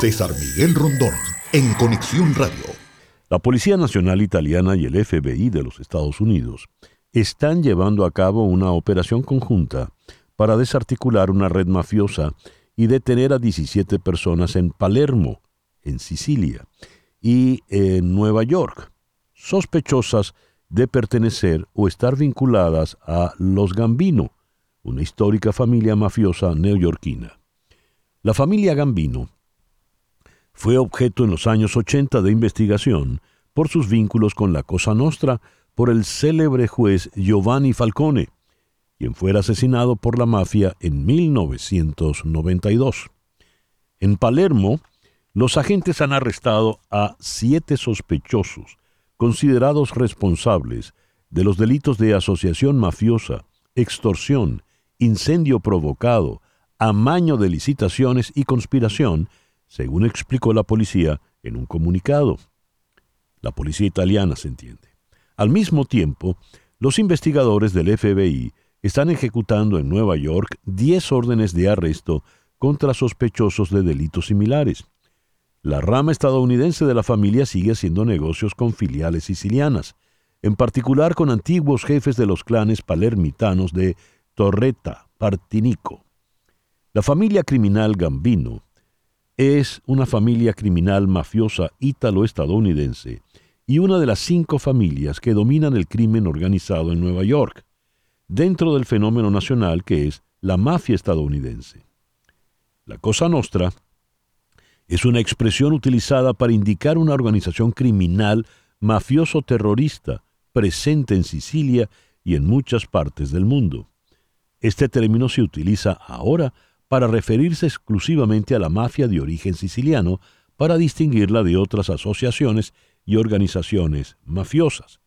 César Miguel Rondón, en Conexión Radio. La Policía Nacional Italiana y el FBI de los Estados Unidos están llevando a cabo una operación conjunta para desarticular una red mafiosa y detener a 17 personas en Palermo, en Sicilia, y en Nueva York, sospechosas de pertenecer o estar vinculadas a los Gambino, una histórica familia mafiosa neoyorquina. La familia Gambino fue objeto en los años 80 de investigación por sus vínculos con la Cosa Nostra por el célebre juez Giovanni Falcone, quien fuera asesinado por la mafia en 1992. En Palermo, los agentes han arrestado a siete sospechosos considerados responsables de los delitos de asociación mafiosa, extorsión, incendio provocado, amaño de licitaciones y conspiración según explicó la policía en un comunicado. La policía italiana se entiende. Al mismo tiempo, los investigadores del FBI están ejecutando en Nueva York 10 órdenes de arresto contra sospechosos de delitos similares. La rama estadounidense de la familia sigue haciendo negocios con filiales sicilianas, en particular con antiguos jefes de los clanes palermitanos de Torretta, Partinico. La familia criminal Gambino es una familia criminal mafiosa ítalo-estadounidense y una de las cinco familias que dominan el crimen organizado en Nueva York, dentro del fenómeno nacional que es la mafia estadounidense. La Cosa Nostra es una expresión utilizada para indicar una organización criminal mafioso-terrorista presente en Sicilia y en muchas partes del mundo. Este término se utiliza ahora para referirse exclusivamente a la mafia de origen siciliano para distinguirla de otras asociaciones y organizaciones mafiosas.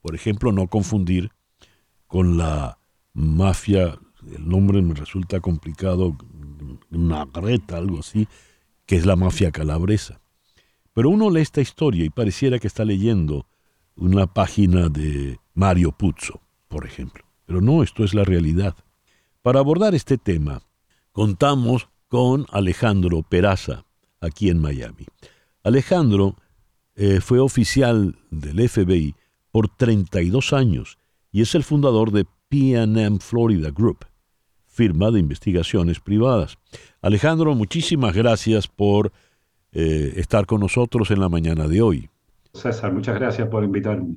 Por ejemplo, no confundir con la mafia, el nombre me resulta complicado, Nagreta, algo así, que es la mafia calabresa. Pero uno lee esta historia y pareciera que está leyendo una página de Mario Puzo, por ejemplo. Pero no, esto es la realidad. Para abordar este tema, contamos con Alejandro Peraza, aquí en Miami. Alejandro eh, fue oficial del FBI por 32 años y es el fundador de PNM Florida Group, firma de investigaciones privadas. Alejandro, muchísimas gracias por eh, estar con nosotros en la mañana de hoy. César, muchas gracias por invitarme.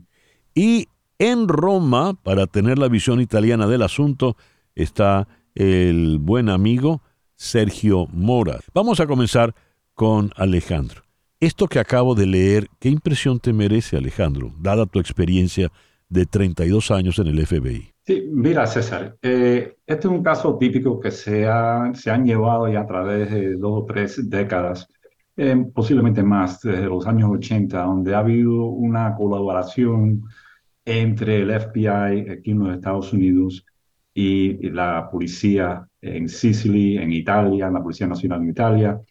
Y en Roma, para tener la visión italiana del asunto, está el buen amigo Sergio Mora. Vamos a comenzar con Alejandro. Esto que acabo de leer, ¿qué impresión te merece, Alejandro, dada tu experiencia de 32 años en el FBI? Sí, mira, César, eh, este es un caso típico que se, ha, se han llevado ya a través de dos o tres décadas, eh, posiblemente más, desde los años 80, donde ha habido una colaboración entre el FBI aquí en los Estados Unidos y la policía en Sicily, en Italia, la Policía Nacional en Italia,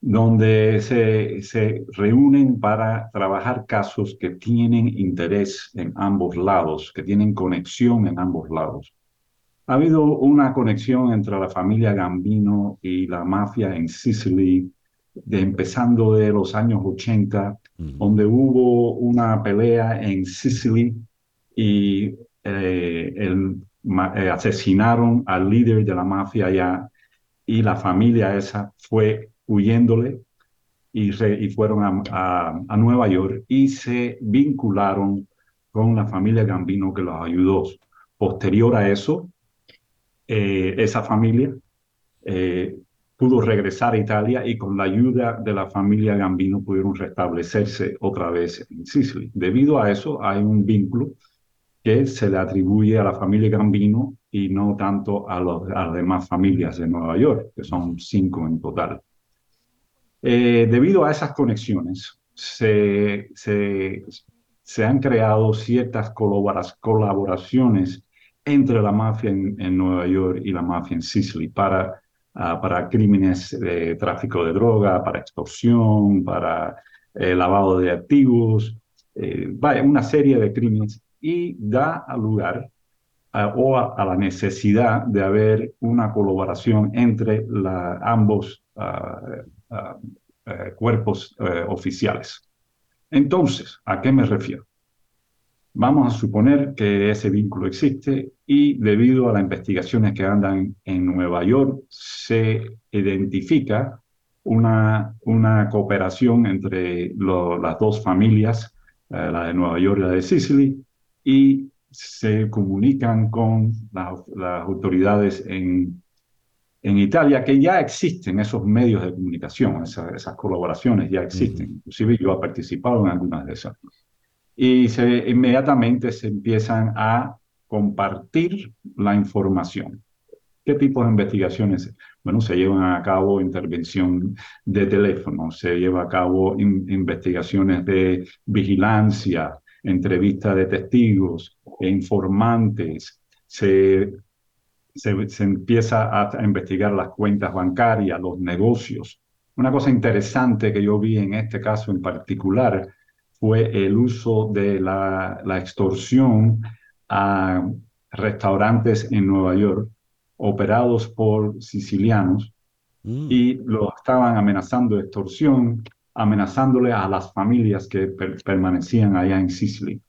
donde se, se reúnen para trabajar casos que tienen interés en ambos lados, que tienen conexión en ambos lados. Ha habido una conexión entre la familia Gambino y la mafia en Sicily, de, empezando de los años 80, donde hubo una pelea en Sicily y eh, el eh, asesinaron al líder de la mafia allá y la familia esa fue huyéndole y, y fueron a, a, Nueva York y se vincularon con la familia Gambino que los ayudó. Posterior a eso, eh, esa familia eh, pudo regresar a Italia y con la ayuda de la familia Gambino pudieron restablecerse otra vez en Sicily. Debido a eso hay un vínculo que se le atribuye a la familia Gambino y no tanto a, las demás familias de Nueva York, que son cinco en total. Eh, debido a esas conexiones, se, se, han creado ciertas colaboraciones entre la mafia en, Nueva York y la mafia en Sicily para, ah, para crímenes de tráfico de droga, para extorsión, para eh, lavado de activos, eh, una serie de crímenes y da lugar a, o a, la necesidad de haber una colaboración entre ambos uh, uh, cuerpos eh, oficiales. Entonces, ¿a qué me refiero? Vamos a suponer que ese vínculo existe y debido a las investigaciones que andan en Nueva York, se identifica una, una cooperación entre las dos familias, eh, la de Nueva York y la de Sicily, y se comunican con las, autoridades en, en, Italia, que ya existen esos medios de comunicación, esas, colaboraciones ya existen. Inclusive yo he participado en algunas de esas y se, inmediatamente se empiezan a compartir la información. ¿Qué tipo de investigaciones? Bueno, se llevan a cabo intervención de teléfono, se lleva a cabo investigaciones de vigilancia, entrevistas de testigos, e informantes, se, se, se empieza a investigar las cuentas bancarias, los negocios. Una cosa interesante que yo vi en este caso en particular fue el uso de la, extorsión a restaurantes en Nueva York operados por sicilianos mm. y lo estaban amenazando de extorsión, amenazándole a las familias que permanecían allá en Sicily.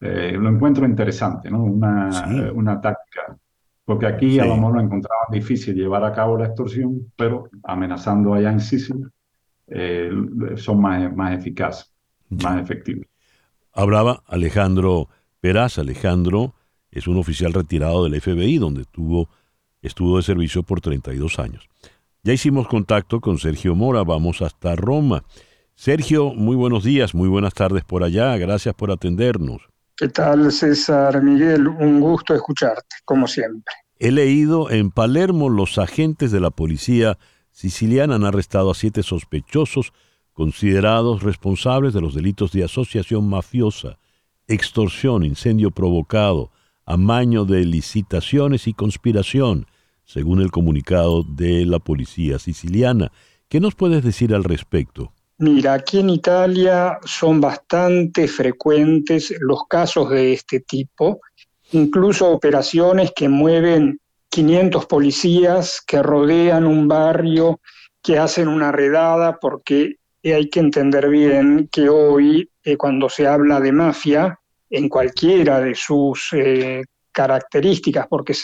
Eh, lo encuentro interesante, ¿no? Una, una táctica. Porque aquí a lo mejor lo encontraban difícil llevar a cabo la extorsión, pero amenazando allá en Sicily eh, son más, más eficaces más efectivo. Hablaba Alejandro Peraz. Alejandro es un oficial retirado del FBI, donde tuvo, estuvo de servicio por 32 años. Ya hicimos contacto con Sergio Mora, vamos hasta Roma. Sergio, muy buenos días, muy buenas tardes por allá, gracias por atendernos. ¿Qué tal, César Miguel? Un gusto escucharte, como siempre. He leído en Palermo los agentes de la policía siciliana han arrestado a siete sospechosos considerados responsables de los delitos de asociación mafiosa, extorsión, incendio provocado, amaño de licitaciones y conspiración, según el comunicado de la policía siciliana. ¿Qué nos puedes decir al respecto? Mira, aquí en Italia son bastante frecuentes los casos de este tipo, incluso operaciones que mueven 500 policías que rodean un barrio, que hacen una redada porque hay que entender bien que hoy, eh, cuando se habla de mafia, en cualquiera de sus eh, características, porque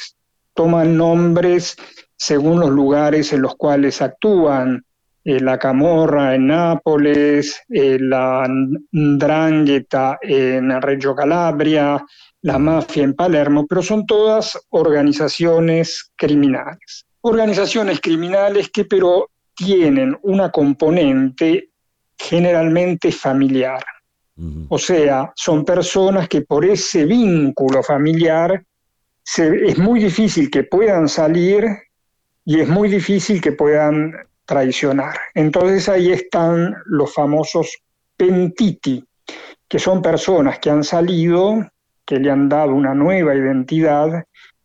toman nombres según los lugares en los cuales actúan, eh, la Camorra en Nápoles, la Ndrangheta en Reggio Calabria, la mafia en Palermo, pero son todas organizaciones criminales. Organizaciones criminales que pero tienen una componente generalmente familiar. O sea, son personas que por ese vínculo familiar es muy difícil que puedan salir y es muy difícil que puedan traicionar. Entonces ahí están los famosos pentiti, que son personas que han salido, que le han dado una nueva identidad,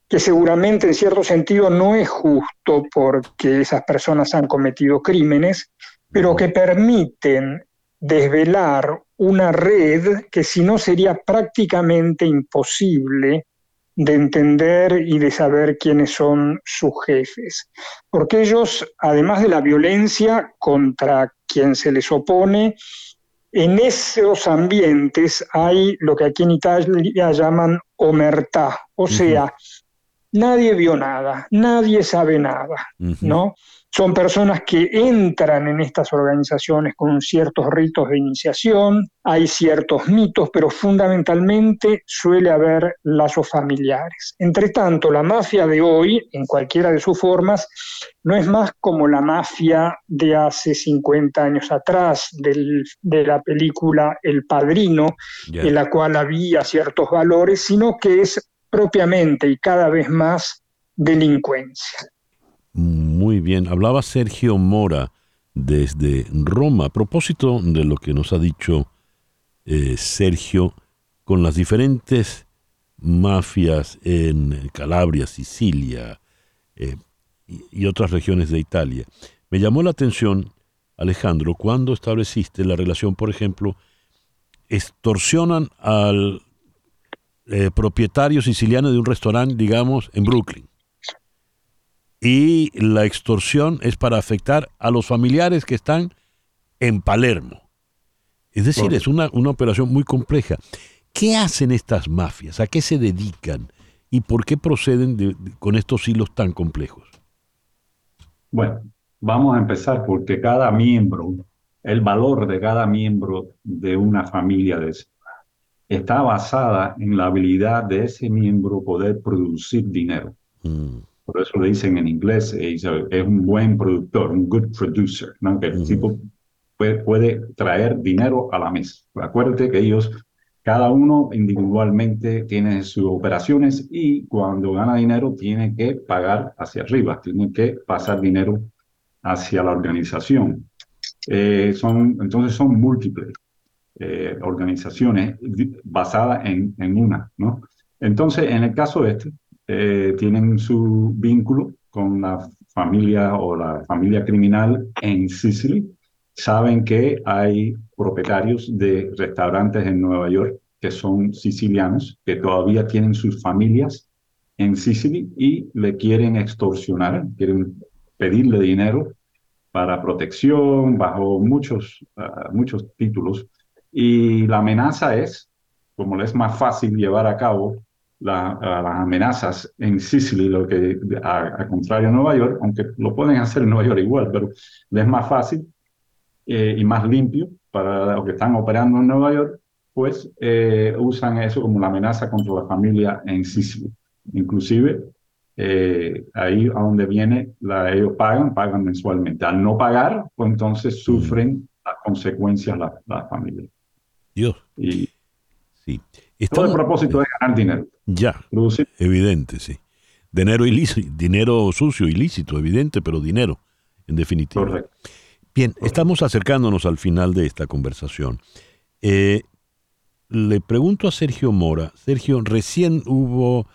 que seguramente en cierto sentido no es justo porque esas personas han cometido crímenes, pero que permiten desvelar una red que si no sería prácticamente imposible de entender y de saber quiénes son sus jefes. Porque ellos, además de la violencia contra quien se les opone, en esos ambientes hay lo que aquí en Italia llaman omertá, o sea, nadie vio nada, nadie sabe nada, ¿no? Son personas que entran en estas organizaciones con ciertos ritos de iniciación, hay ciertos mitos, pero fundamentalmente suele haber lazos familiares. Entre tanto, la mafia de hoy, en cualquiera de sus formas, no es más como la mafia de hace 50 años atrás, de la película El Padrino, en la cual había ciertos valores, sino que es propiamente y cada vez más delincuencia. Muy bien, hablaba Sergio Mora desde Roma. A propósito de lo que nos ha dicho eh, Sergio, con las diferentes mafias en Calabria, Sicilia eh, y, otras regiones de Italia, me llamó la atención, Alejandro, cuando estableciste la relación, por ejemplo, extorsionan al eh, propietario siciliano de un restaurante, digamos, en Brooklyn y la extorsión es para afectar a los familiares que están en Palermo. Es decir, es una, una operación muy compleja. ¿Qué hacen estas mafias? ¿A qué se dedican? ¿Y por qué proceden con estos hilos tan complejos? Bueno, vamos a empezar porque cada miembro, el valor de cada miembro de una familia de está basada en la habilidad de ese miembro poder producir dinero. Mm. Por eso le dicen en inglés, es, un buen productor, un good producer, ¿no? que el tipo puede, puede, traer dinero a la mesa. Acuérdate que ellos, cada uno individualmente tiene sus operaciones y cuando gana dinero tiene que pagar hacia arriba, tiene que pasar dinero hacia la organización. Eh, son, entonces son múltiples eh, organizaciones basadas en, en, una, ¿no? Entonces, en el caso este, eh, tienen su vínculo con la familia o la familia criminal en Sicily. Saben que hay propietarios de restaurantes en Nueva York que son sicilianos, que todavía tienen sus familias en Sicily y le quieren extorsionar, quieren pedirle dinero para protección bajo muchos, ah, muchos títulos. Y la amenaza es, como le es más fácil llevar a cabo las amenazas en Sicily, lo que a, contrario a Nueva York, aunque lo pueden hacer en Nueva York igual, pero es más fácil eh, y más limpio para los que están operando en Nueva York, pues eh, usan eso como la amenaza contra la familia en Sicily. Inclusive, eh, ahí a donde viene, la, ellos pagan, pagan mensualmente. Al no pagar, pues entonces sufren las consecuencias la, la familia. Dios. Y, sí. Todo el propósito es ganar dinero. Ya, evidente, sí. Dinero ilícito, dinero sucio, ilícito, evidente, pero dinero, en definitiva. Correcto. Bien, estamos acercándonos al final de esta conversación. Eh, le pregunto a Sergio Mora, Sergio, recién hubo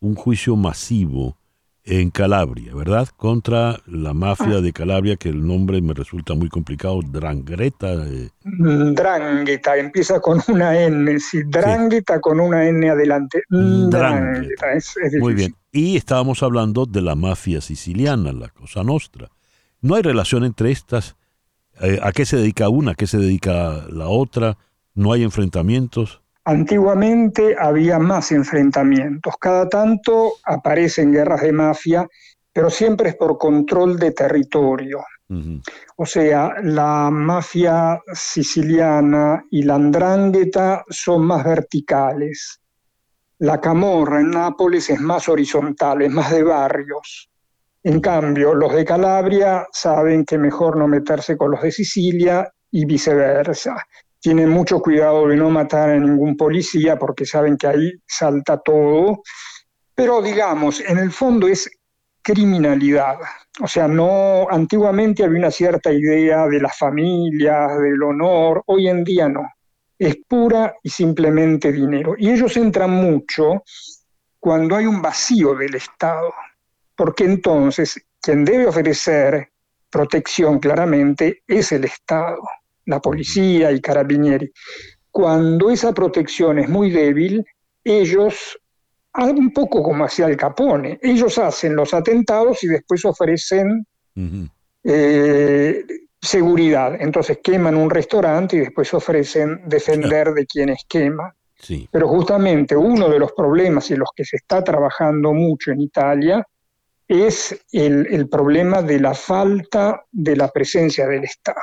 un juicio masivo en Calabria, ¿verdad? Contra la mafia ah. de Calabria, que el nombre me resulta muy complicado, Drangreta. Eh. Mm, Drangheta, empieza con una N, sí, Drangheta con una N adelante. Mm, Drangheta, es, muy bien. Y estábamos hablando de la mafia siciliana, la Cosa Nostra. ¿No hay relación entre estas? Eh, ¿A qué se dedica una? ¿A qué se dedica la otra? ¿No hay enfrentamientos? Antiguamente había más enfrentamientos, cada tanto aparecen guerras de mafia, pero siempre es por control de territorio. O sea, la mafia siciliana y la andrangheta son más verticales. La camorra en Nápoles es más horizontal, es más de barrios. En cambio, los de Calabria saben que mejor no meterse con los de Sicilia y viceversa tienen mucho cuidado de no matar a ningún policía porque saben que ahí salta todo, pero digamos, en el fondo es criminalidad. O sea, no antiguamente había una cierta idea de las familias, del honor, hoy en día no. Es pura y simplemente dinero. Y ellos entran mucho cuando hay un vacío del Estado, porque entonces quien debe ofrecer protección claramente es el Estado la policía y carabinieri. Cuando esa protección es muy débil, ellos, un poco como hacía el Capone, ellos hacen los atentados y después ofrecen eh, seguridad. Entonces queman un restaurante y después ofrecen defender de quienes quema. Pero justamente uno de los problemas y los que se está trabajando mucho en Italia es el problema de la falta de la presencia del Estado.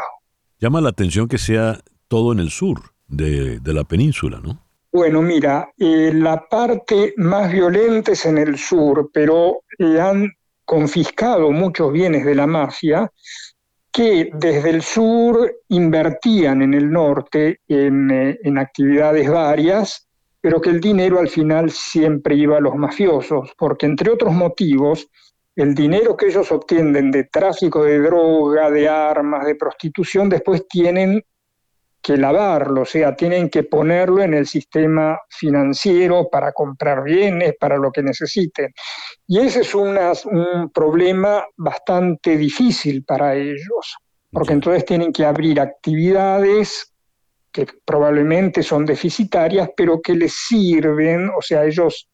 Llama la atención que sea todo en el sur de, la península, ¿no? Bueno, mira, eh, la parte más violenta es en el sur, pero eh, han confiscado muchos bienes de la mafia que desde el sur invertían en el norte en, eh, en actividades varias, pero que el dinero al final siempre iba a los mafiosos, porque entre otros motivos, el dinero que ellos obtienen de tráfico de droga, de armas, de prostitución, después tienen que lavarlo, o sea, tienen que ponerlo en el sistema financiero para comprar bienes, para lo que necesiten. Y ese es un problema bastante difícil para ellos, porque entonces tienen que abrir actividades que probablemente son deficitarias, pero que les sirven, o sea, ellos,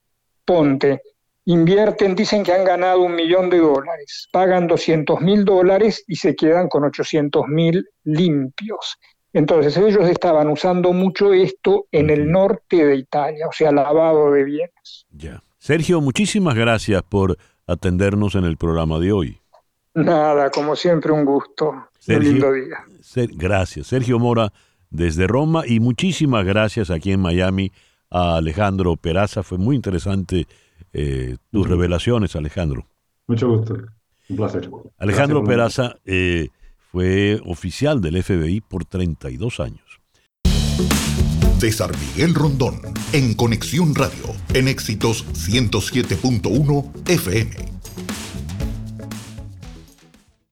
ponte, invierten, dicen que han ganado un millón de dólares, pagan 200 mil dólares y se quedan con 800 mil limpios. Entonces ellos estaban usando mucho esto en el norte de Italia, o sea, lavado de bienes. Ya. Sergio, muchísimas gracias por atendernos en el programa de hoy. Nada, como siempre un gusto. un lindo día. gracias. Sergio Mora desde Roma y muchísimas gracias aquí en Miami a Alejandro Peraza. Fue muy interesante eh, tus revelaciones, Alejandro. Mucho gusto. Un placer. Alejandro Peraza eh, fue oficial del FBI por 32 años. César Miguel Rondón, en Conexión Radio, en Éxitos 107.1 FM.